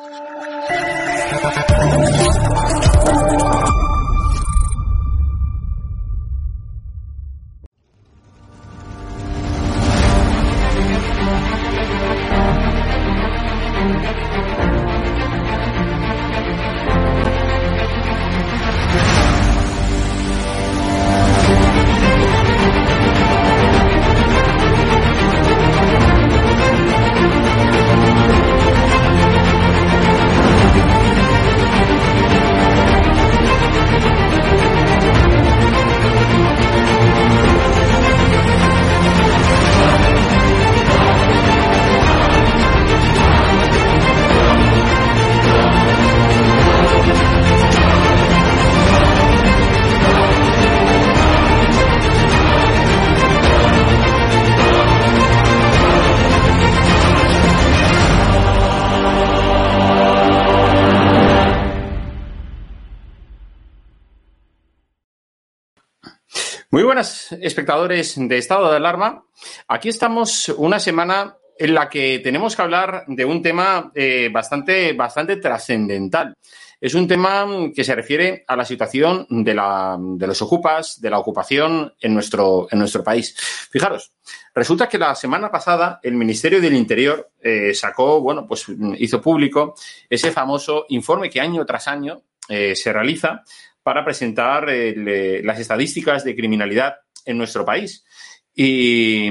Muy espectadores de Estado de Alarma. Aquí estamos una semana en la que tenemos que hablar de un tema eh, bastante, bastante trascendental. Es un tema que se refiere a la situación de, la, de los ocupas, de la ocupación en nuestro, en nuestro país. Fijaros, resulta que la semana pasada el Ministerio del Interior eh, sacó, bueno, pues hizo público ese famoso informe que año tras año eh, se realiza para presentar las estadísticas de criminalidad en nuestro país. Y,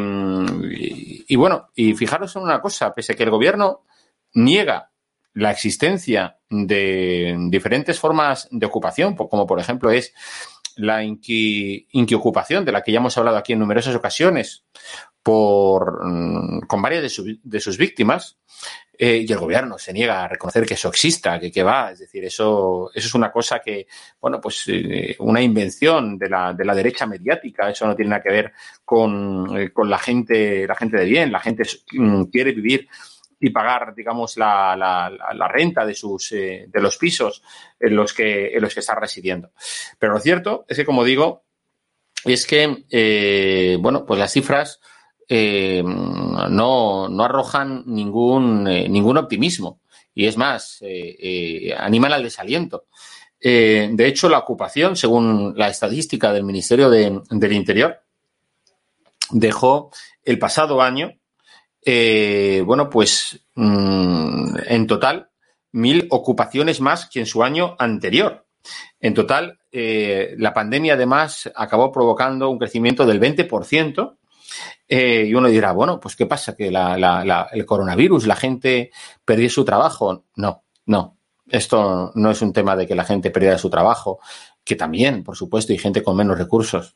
y, bueno, y fijaros en una cosa, pese a que el gobierno niega la existencia de diferentes formas de ocupación, como por ejemplo es la inqui, inquiocupación, de la que ya hemos hablado aquí en numerosas ocasiones, por, mm, con varias de, de sus víctimas, eh, y el gobierno se niega a reconocer que eso exista, que, que va, es decir, eso, eso es una cosa que, bueno, pues eh, una invención de la, de la derecha mediática, eso no tiene nada que ver con, eh, con la gente, la gente de bien, la gente mm, quiere vivir y pagar, digamos, la, la, la renta de sus de los pisos en los que en los que está residiendo. Pero lo cierto es que, como digo, es que bueno, pues las cifras eh, no, no arrojan ningún eh, ningún optimismo y es más eh, animan al desaliento. de hecho, la ocupación, según la estadística del Ministerio de, del Interior, dejó el pasado año bueno, pues mmm, en total, mil ocupaciones más que en su año anterior. En total, la pandemia además acabó provocando un crecimiento del 20%. Eh, y uno dirá, bueno, pues ¿qué pasa? ¿Que el coronavirus, la gente perdió su trabajo? No, no. Esto no es un tema de que la gente perdiera su trabajo, que también, por supuesto, hay gente con menos recursos.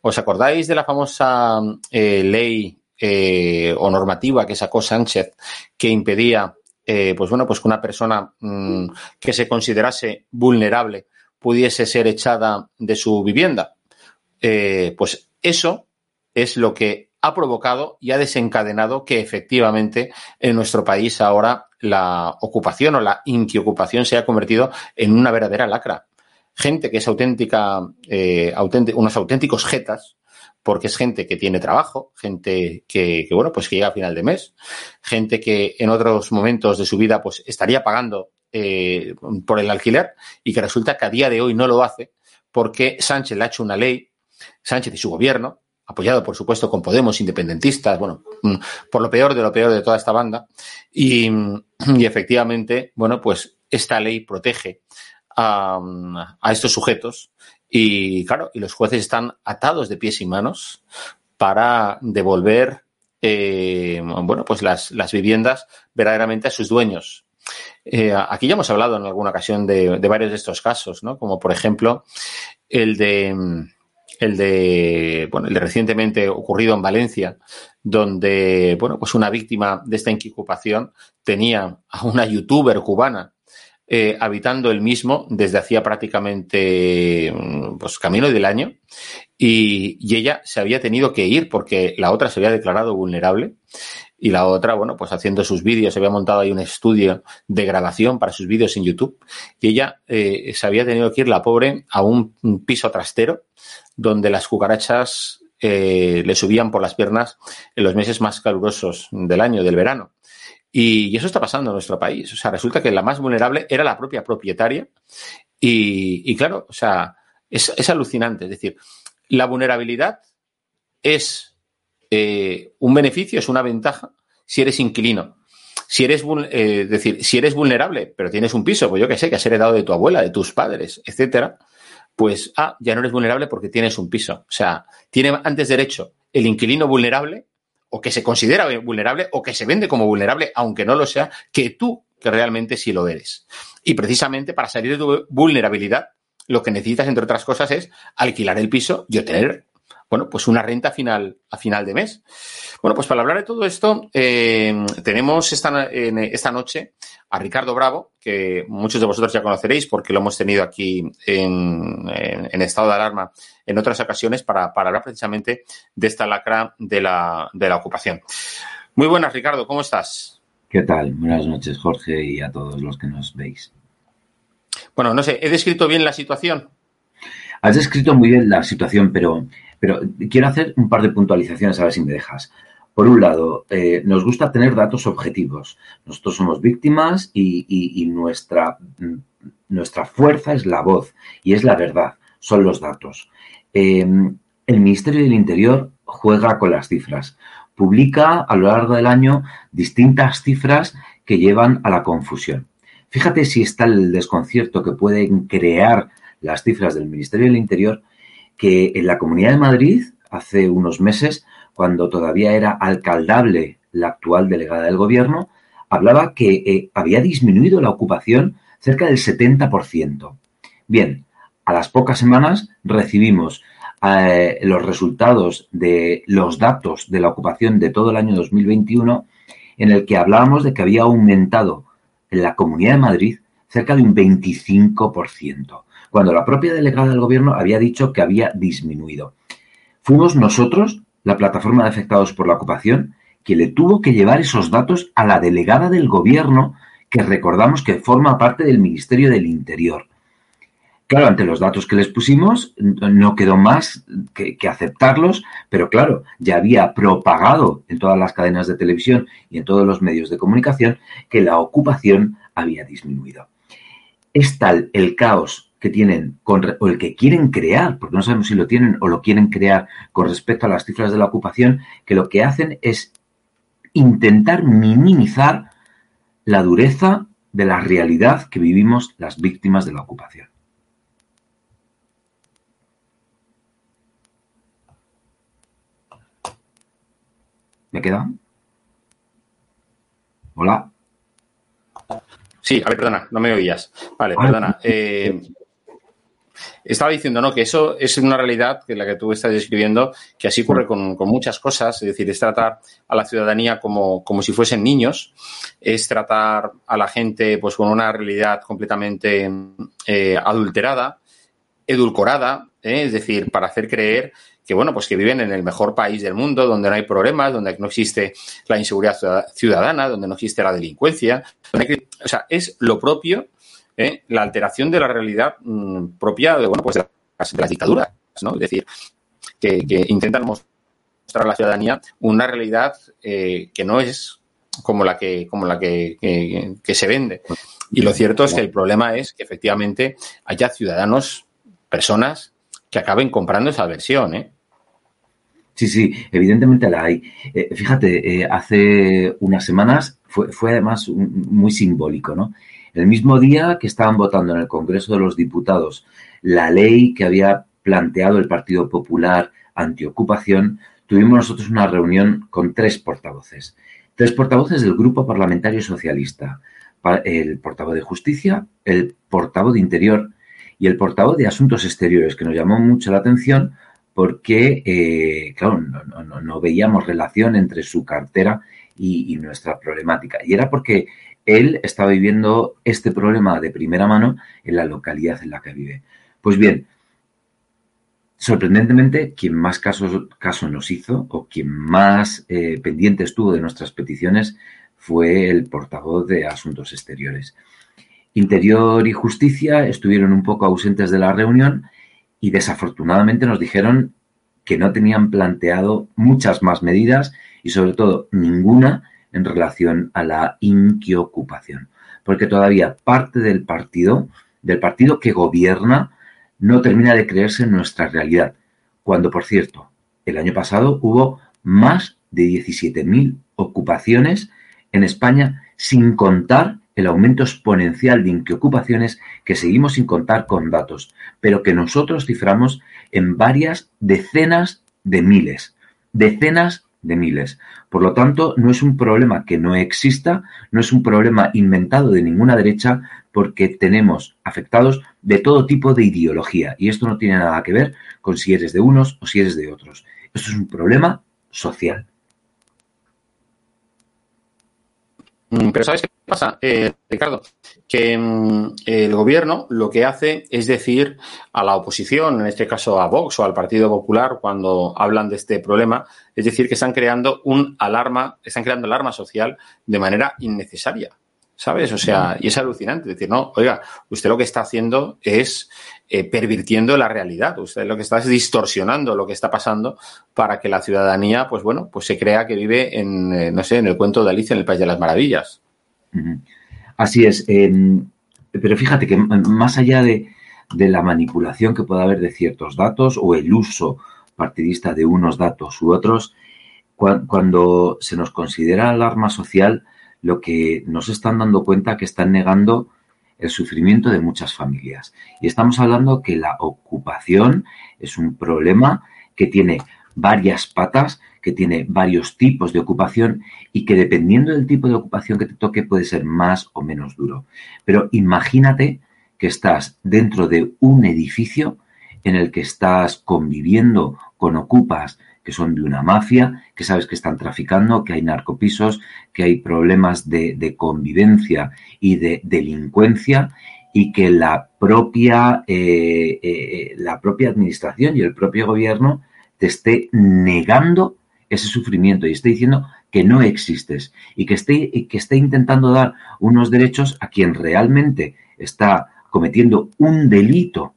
¿Os acordáis de la famosa eh, ley eh, o normativa que sacó Sánchez que impedía, pues bueno, pues que una persona mmm, que se considerase vulnerable pudiese ser echada de su vivienda. Pues eso es lo que ha provocado y ha desencadenado que efectivamente en nuestro país ahora la ocupación o la inquiocupación se ha convertido en una verdadera lacra. Gente que es auténtica, eh, unos auténticos jetas, porque es gente que tiene trabajo, gente que, que, bueno, pues que llega a final de mes, gente que en otros momentos de su vida pues estaría pagando eh, por el alquiler y que resulta que a día de hoy no lo hace porque Sánchez le ha hecho una ley, Sánchez y su gobierno, apoyado por supuesto con Podemos, independentistas, bueno, mm, por lo peor de lo peor de toda esta banda, y, y efectivamente, bueno, pues esta ley protege a, a estos sujetos y claro, y los jueces están atados de pies y manos para devolver, eh, bueno, pues las, viviendas verdaderamente a sus dueños. Eh, aquí ya hemos hablado en alguna ocasión de, varios de estos casos, ¿no? Como por ejemplo el de el de, bueno, el de recientemente ocurrido en Valencia, donde, bueno, pues una víctima de esta incubación tenía a una youtuber cubana eh, habitando el mismo desde hacía prácticamente mm, pues camino del año y, y, ella se había tenido que ir porque la otra se había declarado vulnerable y la otra, bueno, pues haciendo sus vídeos, se había montado ahí un estudio de grabación para sus vídeos en YouTube y ella eh, se había tenido que ir, la pobre, a un, piso trastero donde las cucarachas eh, le subían por las piernas en los meses más calurosos del año, del verano. Y, eso está pasando en nuestro país. O sea, resulta que la más vulnerable era la propia propietaria. Y, claro, o sea, es, es, alucinante. Es decir, la vulnerabilidad es eh, un beneficio, es una ventaja si eres inquilino. Si eres, eh, decir, si eres vulnerable, pero tienes un piso, pues yo que sé, que has heredado de tu abuela, de tus padres, etcétera, pues ah, ya no eres vulnerable porque tienes un piso. O sea, tiene antes derecho el inquilino vulnerable, o que se considera vulnerable, o que se vende como vulnerable, aunque no lo sea, que tú, que realmente sí lo eres. Y precisamente para salir de tu vulnerabilidad, lo que necesitas, entre otras cosas, es alquilar el piso y obtener bueno, pues una renta final, a final de mes. Bueno, pues para hablar de todo esto, eh, tenemos esta, esta noche a Ricardo Bravo, que muchos de vosotros ya conoceréis porque lo hemos tenido aquí en, estado de alarma en otras ocasiones para, hablar precisamente de esta lacra de la, de la ocupación. Muy buenas, Ricardo, ¿cómo estás? ¿Qué tal? Buenas noches, Jorge, y a todos los que nos veis. Bueno, no sé, ¿he descrito bien la situación? Has descrito muy bien la situación, pero quiero hacer un par de puntualizaciones a ver si me dejas. Por un lado, eh, nos gusta tener datos objetivos. Nosotros somos víctimas y, nuestra, nuestra, fuerza es la voz y es la verdad, son los datos. Em, el Ministerio del Interior juega con las cifras. Publica a lo largo del año distintas cifras que llevan a la confusión. Fíjate si está el desconcierto que pueden crear las cifras del Ministerio del Interior que en la Comunidad de Madrid, hace unos meses, cuando todavía era alcaldable la actual delegada del gobierno, hablaba que eh, había disminuido la ocupación cerca del 70%. Bien, a las pocas semanas recibimos eh, los resultados de los datos de la ocupación de todo el año 2021, en el que hablábamos de que había aumentado en la Comunidad de Madrid cerca de un 25% cuando la propia delegada del gobierno había dicho que había disminuido. Fuimos nosotros, la plataforma de afectados por la ocupación, que le tuvo que llevar esos datos a la delegada del gobierno, que recordamos que forma parte del Ministerio del Interior. Claro, ante los datos que les pusimos, no quedó más que, que, aceptarlos, pero claro, ya había propagado en todas las cadenas de televisión y en todos los medios de comunicación que la ocupación había disminuido. Es tal el caos que tienen o el que quieren crear, porque no sabemos si lo tienen o lo quieren crear con respecto a las cifras de la ocupación, que lo que hacen es intentar minimizar la dureza de la realidad que vivimos las víctimas de la ocupación. ¿Me queda? Hola. Sí, a ver, perdona, no me oías. Vale, perdona. Eh, estaba diciendo, ¿no? Que eso es una realidad que la que tú estás describiendo, que así ocurre con, muchas cosas, es decir, es tratar a la ciudadanía como, como si fuesen niños, es tratar a la gente pues con una realidad completamente eh, adulterada, edulcorada, ¿eh? es decir, para hacer creer que bueno, pues que viven en el mejor país del mundo, donde no hay problemas, donde no existe la inseguridad ciudadana, donde no existe la delincuencia. o sea, es lo propio ¿eh? la alteración de la realidad mm, propia de, bueno, pues de, las, dictaduras, ¿no? Es decir, que, intentan mostrar a la ciudadanía una realidad eh, que no es como la que, como la que, se vende. Y lo cierto es que el problema es que efectivamente haya ciudadanos, personas que acaben comprando esa versión, ¿eh? Sí, sí, evidentemente la hay. fíjate, hace unas semanas fue, fue además muy simbólico, ¿no? El mismo día que estaban votando en el Congreso de los Diputados la ley que había planteado el Partido Popular antiocupación, tuvimos nosotros una reunión con tres portavoces. Tres portavoces del Grupo Parlamentario Socialista. El portavoz de Justicia, el portavoz de Interior y el portavoz de Asuntos Exteriores, que nos llamó mucho la atención porque, eh, claro, no, veíamos relación entre su cartera y, nuestra problemática. Y era porque él estaba viviendo este problema de primera mano en la localidad en la que vive. Pues bien, sorprendentemente, quien más caso nos hizo o quien más eh, pendiente estuvo de nuestras peticiones fue el portavoz de Asuntos Exteriores. Interior y Justicia estuvieron un poco ausentes de la reunión y desafortunadamente nos dijeron que no tenían planteado muchas más medidas y sobre todo ninguna en relación a la inquiocupación, porque todavía parte del partido, del partido que gobierna, no termina de creerse en nuestra realidad, cuando por cierto, el año pasado hubo más de 17.000 ocupaciones en España sin contar el aumento exponencial de inquiocupaciones que seguimos sin contar con datos, pero que nosotros ciframos en varias decenas de miles, decenas de miles. Por lo tanto, no es un problema que no exista, no es un problema inventado de ninguna derecha, porque tenemos afectados de todo tipo de ideología. Y esto no tiene nada que ver con si eres de unos o si eres de otros. Esto es un problema social. Mm, pero ¿sabes qué pasa, eh, Ricardo? Que mm, el gobierno lo que hace es decir a la oposición, en este caso a Vox o al Partido Popular, cuando hablan de este problema, es decir, que están creando un alarma, están creando alarma social de manera innecesaria. ¿Sabes? O sea, y es alucinante decir, no, oiga, usted lo que está haciendo es eh, pervirtiendo la realidad. Usted lo que está es distorsionando lo que está pasando para que la ciudadanía, pues bueno, pues se crea que vive en, eh, no sé, en el cuento de Alicia en el País de las Maravillas. Así es. pero fíjate que más allá de, la manipulación que pueda haber de ciertos datos o el uso partidista de unos datos u otros, cuando se nos considera alarma social, lo que nos están dando cuenta que están negando el sufrimiento de muchas familias. Y estamos hablando que la ocupación es un problema que tiene varias patas, que tiene varios tipos de ocupación y que dependiendo del tipo de ocupación que te toque puede ser más o menos duro. Pero imagínate que estás dentro de un edificio en el que estás conviviendo con ocupas que son de una mafia, que sabes que están traficando, que hay narcopisos, que hay problemas de, convivencia y de delincuencia y que la propia, eh, eh, la propia administración y el propio gobierno te esté negando ese sufrimiento y esté diciendo que no existes y que esté, que esté intentando dar unos derechos a quien realmente está cometiendo un delito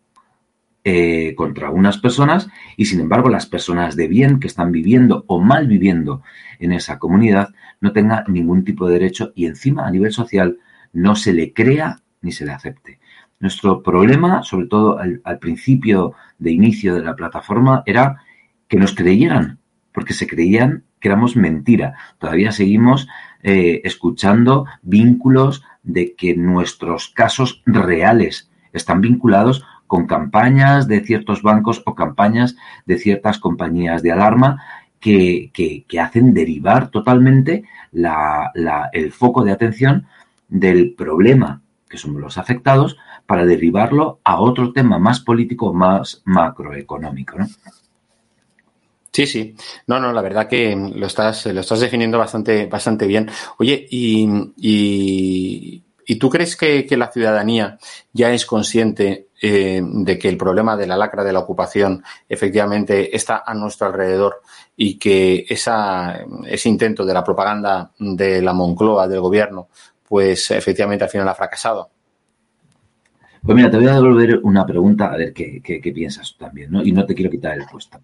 eh, contra unas personas y sin embargo las personas de bien que están viviendo o mal viviendo en esa comunidad no tengan ningún tipo de derecho y encima a nivel social no se le crea ni se le acepte. Nuestro problema, sobre todo al, principio de inicio de la plataforma, era que nos creyeran, porque se creían que éramos mentira. Todavía seguimos eh, escuchando vínculos de que nuestros casos reales están vinculados con campañas de ciertos bancos o campañas de ciertas compañías de alarma que, hacen derivar totalmente el foco de atención del problema que somos los afectados para derivarlo a otro tema más político, más macroeconómico. ¿no? Sí, sí. No, no, la verdad que lo estás, lo estás definiendo bastante, bastante bien. Oye, y, ¿Y tú crees que, la ciudadanía ya es consciente eh, de que el problema de la lacra de la ocupación efectivamente está a nuestro alrededor y que esa, ese intento de la propaganda de la Moncloa, del gobierno, pues efectivamente al final ha fracasado? Pues mira, te voy a devolver una pregunta a ver qué, piensas tú también, ¿no? Y no te quiero quitar el puesto.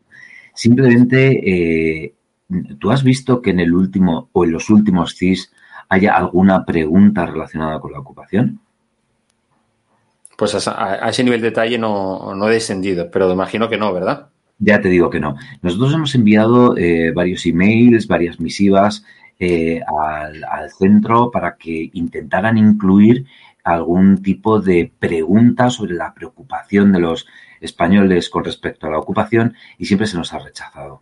Simplemente, eh, ¿tú has visto que en el último o en los últimos CIS haya alguna pregunta relacionada con la ocupación? Pues a, ese nivel de detalle no, he descendido, pero imagino que no, ¿verdad? Ya te digo que no. Nosotros hemos enviado eh, varios emails, varias misivas eh, al, centro para que intentaran incluir algún tipo de pregunta sobre la preocupación de los españoles con respecto a la ocupación y siempre se nos ha rechazado.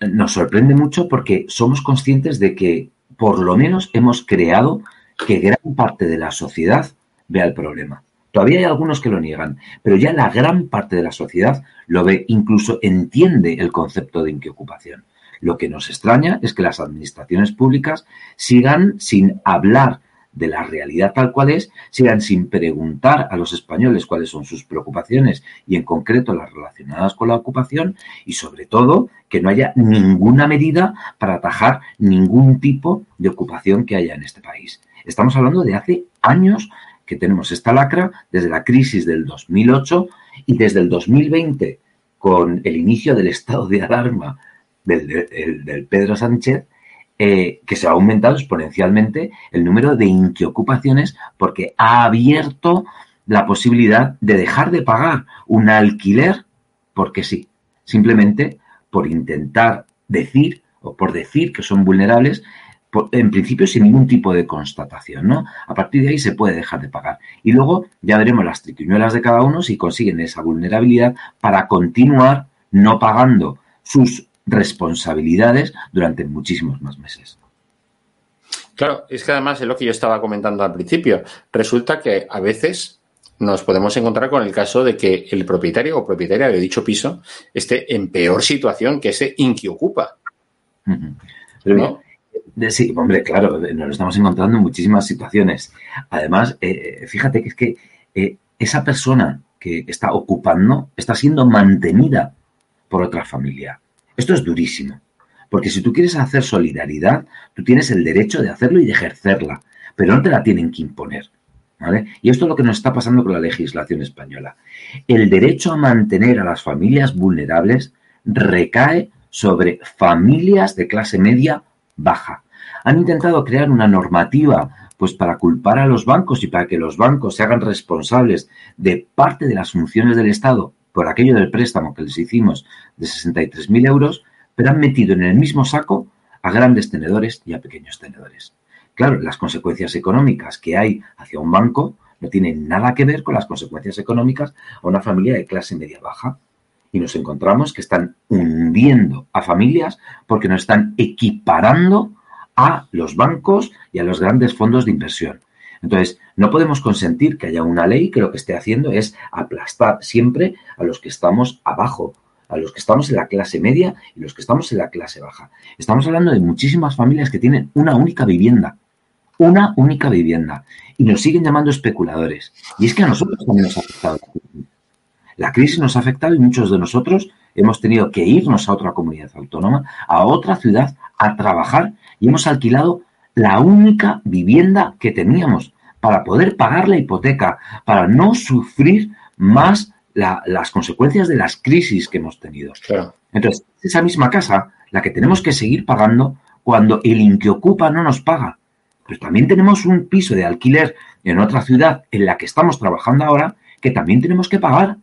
Nos sorprende mucho porque somos conscientes de que por lo menos hemos creado que gran parte de la sociedad vea el problema. Todavía hay algunos que lo niegan, pero ya la gran parte de la sociedad lo ve, incluso entiende el concepto de inquiocupación. Lo que nos extraña es que las administraciones públicas sigan sin hablar de la realidad tal cual es, sigan sin preguntar a los españoles cuáles son sus preocupaciones y en concreto las relacionadas con la ocupación y sobre todo que no haya ninguna medida para atajar ningún tipo de ocupación que haya en este país. Estamos hablando de hace años que tenemos esta lacra desde la crisis del 2008 y desde el 2020 con el inicio del estado de alarma del, del Pedro Sánchez eh, que se ha aumentado exponencialmente el número de inquiocupaciones porque ha abierto la posibilidad de dejar de pagar un alquiler porque sí, simplemente por intentar decir o por decir que son vulnerables, en principio sin ningún tipo de constatación, ¿no? A partir de ahí se puede dejar de pagar. Y luego ya veremos las triquiñuelas de cada uno si consiguen esa vulnerabilidad para continuar no pagando sus responsabilidades durante muchísimos más meses. Claro, es que además es lo que yo estaba comentando al principio. Resulta que a veces nos podemos encontrar con el caso de que el propietario o propietaria de dicho piso esté en peor situación que ese inquiocupa. ¿No? Sí, hombre, claro, nos lo estamos encontrando en muchísimas situaciones. Además, eh, fíjate que es que eh, esa persona que está ocupando está siendo mantenida por otra familia. Esto es durísimo, porque si tú quieres hacer solidaridad, tú tienes el derecho de hacerlo y de ejercerla, pero no te la tienen que imponer. ¿Vale? Y esto es lo que nos está pasando con la legislación española. El derecho a mantener a las familias vulnerables recae sobre familias de clase media baja. Han intentado crear una normativa pues para culpar a los bancos y para que los bancos se hagan responsables de parte de las funciones del Estado por aquello del préstamo que les hicimos de 63.000 euros, pero han metido en el mismo saco a grandes tenedores y a pequeños tenedores. Claro, las consecuencias económicas que hay hacia un banco no tienen nada que ver con las consecuencias económicas a una familia de clase media baja. Y nos encontramos que están hundiendo a familias porque nos están equiparando a los bancos y a los grandes fondos de inversión. Entonces, no podemos consentir que haya una ley que lo que esté haciendo es aplastar siempre a los que estamos abajo, a los que estamos en la clase media y los que estamos en la clase baja. Estamos hablando de muchísimas familias que tienen una única vivienda, una única vivienda, y nos siguen llamando especuladores. Y es que a nosotros también nos ha afectado. La crisis nos ha afectado y muchos de nosotros hemos tenido que irnos a otra comunidad autónoma, a otra ciudad, a trabajar y hemos alquilado la única vivienda que teníamos para poder pagar la hipoteca, para no sufrir más las consecuencias de las crisis que hemos tenido. Entonces, esa misma casa, la que tenemos que seguir pagando cuando el ocupa no nos paga. Pero también tenemos un piso de alquiler en otra ciudad en la que estamos trabajando ahora que también tenemos que pagar.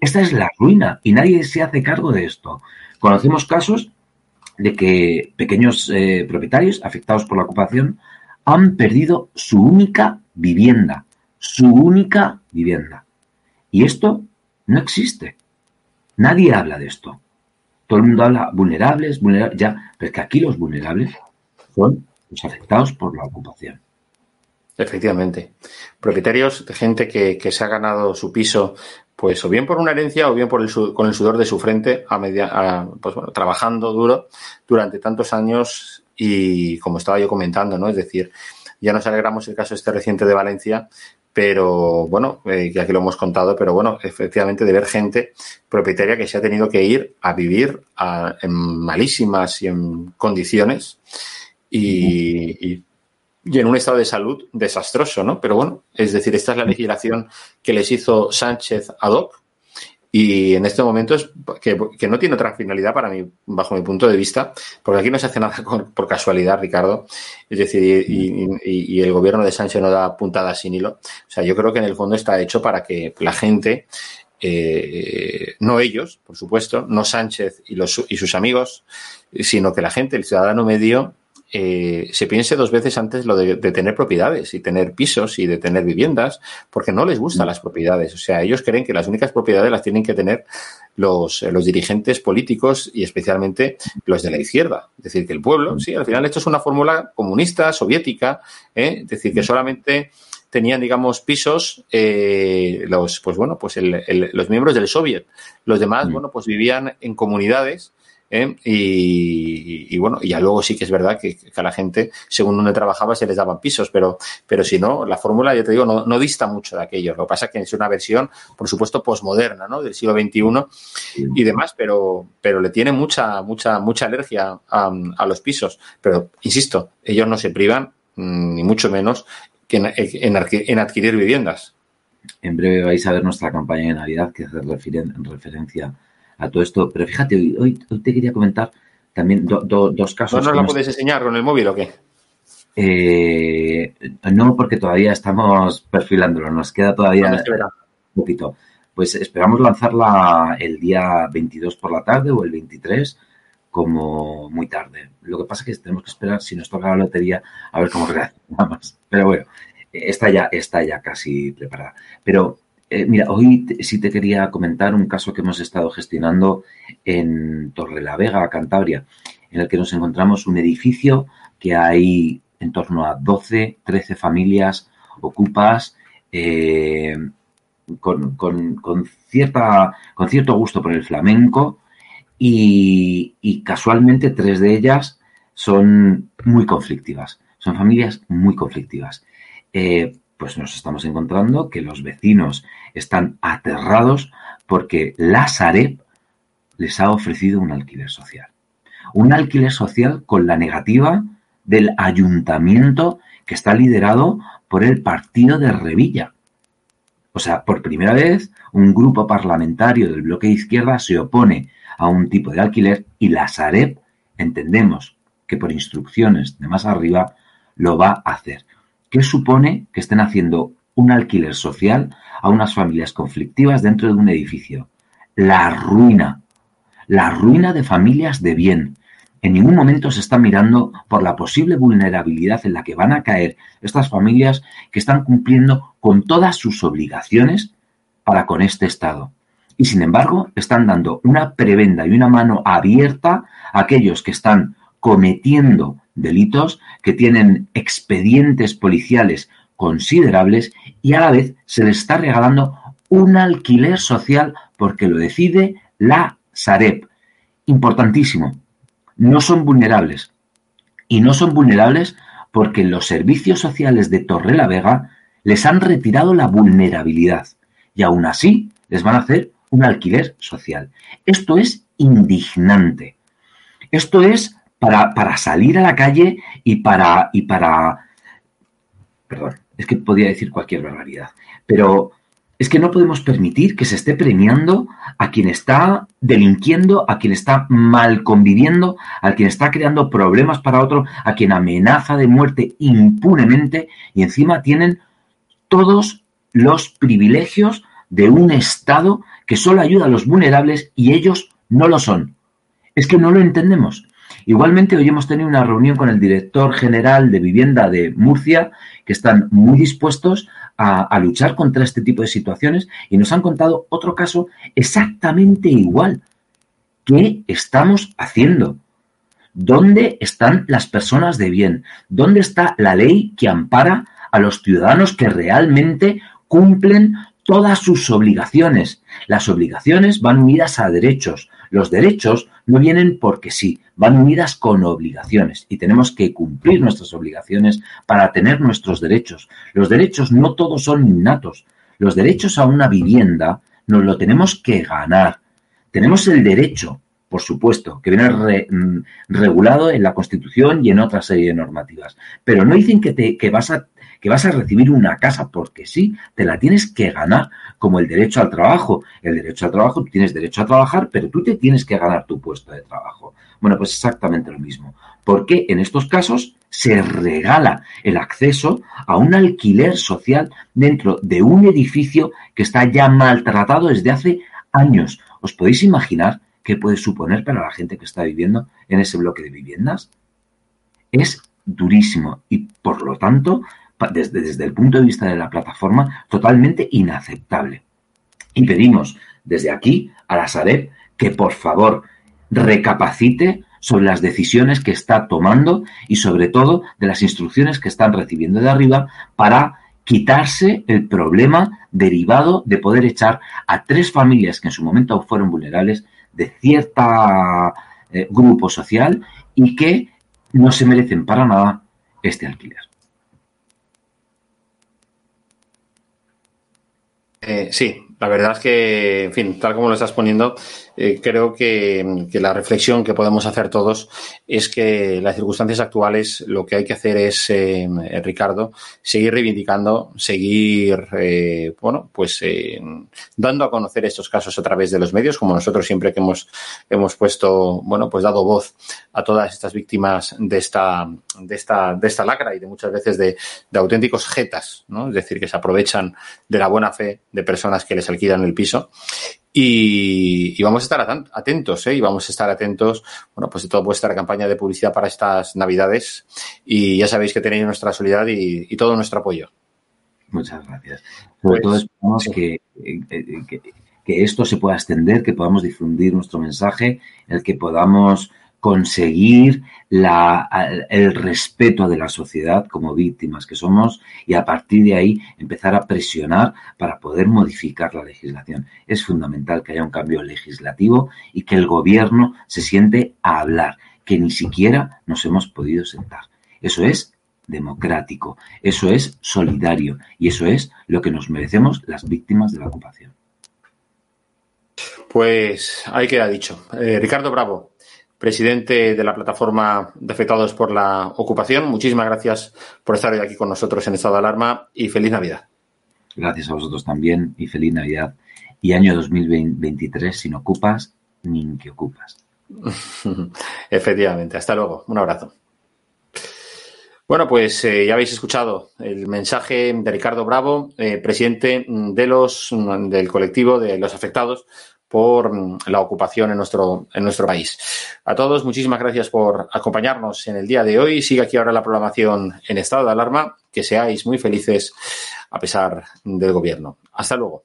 Esta es la ruina y nadie se hace cargo de esto. Conocemos casos de que pequeños eh, propietarios afectados por la ocupación han perdido su única vivienda, su única vivienda. Y esto no existe. Nadie habla de esto. Todo el mundo habla vulnerables, vulnerables, ya, pero es que aquí los vulnerables son los afectados por la ocupación. Efectivamente. Propietarios de gente que, que se ha ganado su piso pues o bien por una herencia o bien por el, con el sudor de su frente a media, pues bueno, trabajando duro durante tantos años y como estaba yo comentando, ¿no? Es decir, ya nos alegramos el caso este reciente de Valencia, pero bueno, eh, que aquí lo hemos contado, pero bueno, efectivamente de ver gente propietaria que se ha tenido que ir a vivir en malísimas y en condiciones y, y y en un estado de salud desastroso, ¿no? Pero bueno, es decir, esta es la legislación que les hizo Sánchez ad hoc y en este momento es que, no tiene otra finalidad para mí, bajo mi punto de vista, porque aquí no se hace nada por casualidad, Ricardo. Es decir, y, el gobierno de Sánchez no da puntadas sin hilo. O sea, yo creo que en el fondo está hecho para que la gente, eh, no ellos, por supuesto, no Sánchez y, los, y sus amigos, sino que la gente, el ciudadano medio, eh, se piense dos veces antes lo de, tener propiedades y tener pisos y de tener viviendas, porque no les gustan mm. las propiedades. O sea, ellos creen que las únicas propiedades las tienen que tener los, los dirigentes políticos y especialmente los de la izquierda. Es decir, que el pueblo, sí, al final esto es una fórmula comunista, soviética, ¿eh? es decir, que mm. solamente tenían, digamos, pisos eh, los, pues bueno, pues los miembros del Soviet. Los demás, mm. bueno, pues vivían en comunidades ¿eh? Y, bueno, ya luego sí que es verdad que, a la gente, según donde trabajaba, se les daban pisos, pero, pero si no, la fórmula, ya te digo, no, dista mucho de aquello. Lo que pasa es que es una versión, por supuesto, posmoderna, ¿no? Del siglo XXI y demás, pero, pero le tiene mucha, mucha, mucha alergia a, los pisos. Pero, insisto, ellos no se privan, mm, ni mucho menos, que en, adquirir viviendas. En breve vais a ver nuestra campaña de Navidad que hace referencia a todo esto. Pero fíjate, hoy, te quería comentar también dos casos. ¿No nos la puedes enseñar con el móvil o qué? Eh, no, porque todavía estamos perfilándolo, nos queda todavía un poquito. Pues esperamos lanzarla el día 22 por la tarde o el 23 como muy tarde. Lo que pasa es que tenemos que esperar, si nos toca la lotería, a ver cómo reaccionamos. Pero bueno, está ya, está ya casi preparada. Pero eh, mira, hoy sí te quería comentar un caso que hemos estado gestionando en Torrelavega, Cantabria, en el que nos encontramos un edificio que hay en torno a 12, 13 familias ocupas eh, con, cierta, con cierto gusto por el flamenco y, casualmente tres de ellas son muy conflictivas, son familias muy conflictivas. Eh, pues nos estamos encontrando que los vecinos están aterrados porque la Sareb les ha ofrecido un alquiler social. Un alquiler social con la negativa del ayuntamiento que está liderado por el partido de Revilla. O sea, por primera vez, un grupo parlamentario del bloque de izquierda se opone a un tipo de alquiler y la Sareb entendemos que por instrucciones de más arriba lo va a hacer. ¿Qué supone que estén haciendo un alquiler social a unas familias conflictivas dentro de un edificio? La ruina. La ruina de familias de bien. En ningún momento se está mirando por la posible vulnerabilidad en la que van a caer estas familias que están cumpliendo con todas sus obligaciones para con este Estado. Y sin embargo, están dando una prebenda y una mano abierta a aquellos que están cometiendo delitos, que tienen expedientes policiales considerables y a la vez se les está regalando un alquiler social porque lo decide la Sareb. Importantísimo, no son vulnerables. Y no son vulnerables porque los servicios sociales de Torre la Vega les han retirado la vulnerabilidad y aún así les van a hacer un alquiler social. Esto es indignante. Esto es para, salir a la calle y para, y para... Perdón, es que podía decir cualquier barbaridad, pero es que no podemos permitir que se esté premiando a quien está delinquiendo, a quien está mal conviviendo, a quien está creando problemas para otro, a quien amenaza de muerte impunemente y encima tienen todos los privilegios de un Estado que solo ayuda a los vulnerables y ellos no lo son. Es que no lo entendemos. Igualmente, hoy hemos tenido una reunión con el director general de vivienda de Murcia, que están muy dispuestos a, luchar contra este tipo de situaciones y nos han contado otro caso exactamente igual. ¿Qué estamos haciendo? ¿Dónde están las personas de bien? ¿Dónde está la ley que ampara a los ciudadanos que realmente cumplen todas sus obligaciones? Las obligaciones van unidas a derechos. Los derechos no vienen porque sí, van unidas con obligaciones y tenemos que cumplir nuestras obligaciones para tener nuestros derechos. Los derechos no todos son innatos. Los derechos a una vivienda nos lo tenemos que ganar. Tenemos el derecho, por supuesto, que viene mm, regulado en la Constitución y en otra serie de normativas. Pero no dicen que, te, que vas a que vas a recibir una casa porque sí, te la tienes que ganar, como el derecho al trabajo. El derecho al trabajo, tú tienes derecho a trabajar, pero tú te tienes que ganar tu puesto de trabajo. Bueno, pues exactamente lo mismo. Porque en estos casos se regala el acceso a un alquiler social dentro de un edificio que está ya maltratado desde hace años. ¿Os podéis imaginar qué puede suponer para la gente que está viviendo en ese bloque de viviendas? Es durísimo y por lo tanto desde, desde el punto de vista de la plataforma, totalmente inaceptable. Y pedimos desde aquí a la Sareb que por favor recapacite sobre las decisiones que está tomando y sobre todo de las instrucciones que están recibiendo de arriba para quitarse el problema derivado de poder echar a tres familias que en su momento fueron vulnerables de cierta eh, grupo social y que no se merecen para nada este alquiler. Eh, sí, la verdad es que, en fin, tal como lo estás poniendo, eh, creo que, la reflexión que podemos hacer todos es que las circunstancias actuales lo que hay que hacer es, eh, Ricardo, seguir reivindicando, seguir, eh, bueno, pues dando a conocer estos casos a través de los medios, como nosotros siempre que hemos, hemos puesto, bueno, pues dado voz a todas estas víctimas de esta, de esta, de esta lacra y de muchas veces de, de auténticos jetas, ¿no? Es decir, que se aprovechan de la buena fe de personas que les alquilan el piso y, vamos a estar atentos, ¿eh? Y vamos a estar atentos, bueno, pues de toda vuestra campaña de publicidad para estas Navidades. Y ya sabéis que tenéis nuestra solidaridad y, todo nuestro apoyo. Muchas gracias. Sobre pues, todo esperamos que, que, que, esto se pueda extender, que podamos difundir nuestro mensaje, el que podamos conseguir el respeto de la sociedad como víctimas que somos y a partir de ahí empezar a presionar para poder modificar la legislación. Es fundamental que haya un cambio legislativo y que el gobierno se siente a hablar, que ni siquiera nos hemos podido sentar. Eso es democrático, eso es solidario y eso es lo que nos merecemos las víctimas de la ocupación. Pues ahí queda dicho. Eh, Ricardo Bravo, presidente de la plataforma de afectados por la ocupación. Muchísimas gracias por estar hoy aquí con nosotros en estado de alarma y feliz Navidad. Gracias a vosotros también y feliz Navidad. Y año 2023 sin ocupas ni que ocupas. Efectivamente. Hasta luego. Un abrazo. Bueno, pues eh, ya habéis escuchado el mensaje de Ricardo Bravo, eh, presidente de los, del colectivo de los afectados por mm, la ocupación en nuestro, en nuestro país. A todos, muchísimas gracias por acompañarnos en el día de hoy. Sigue aquí ahora la programación en estado de alarma. Que seáis muy felices a pesar del gobierno. Hasta luego.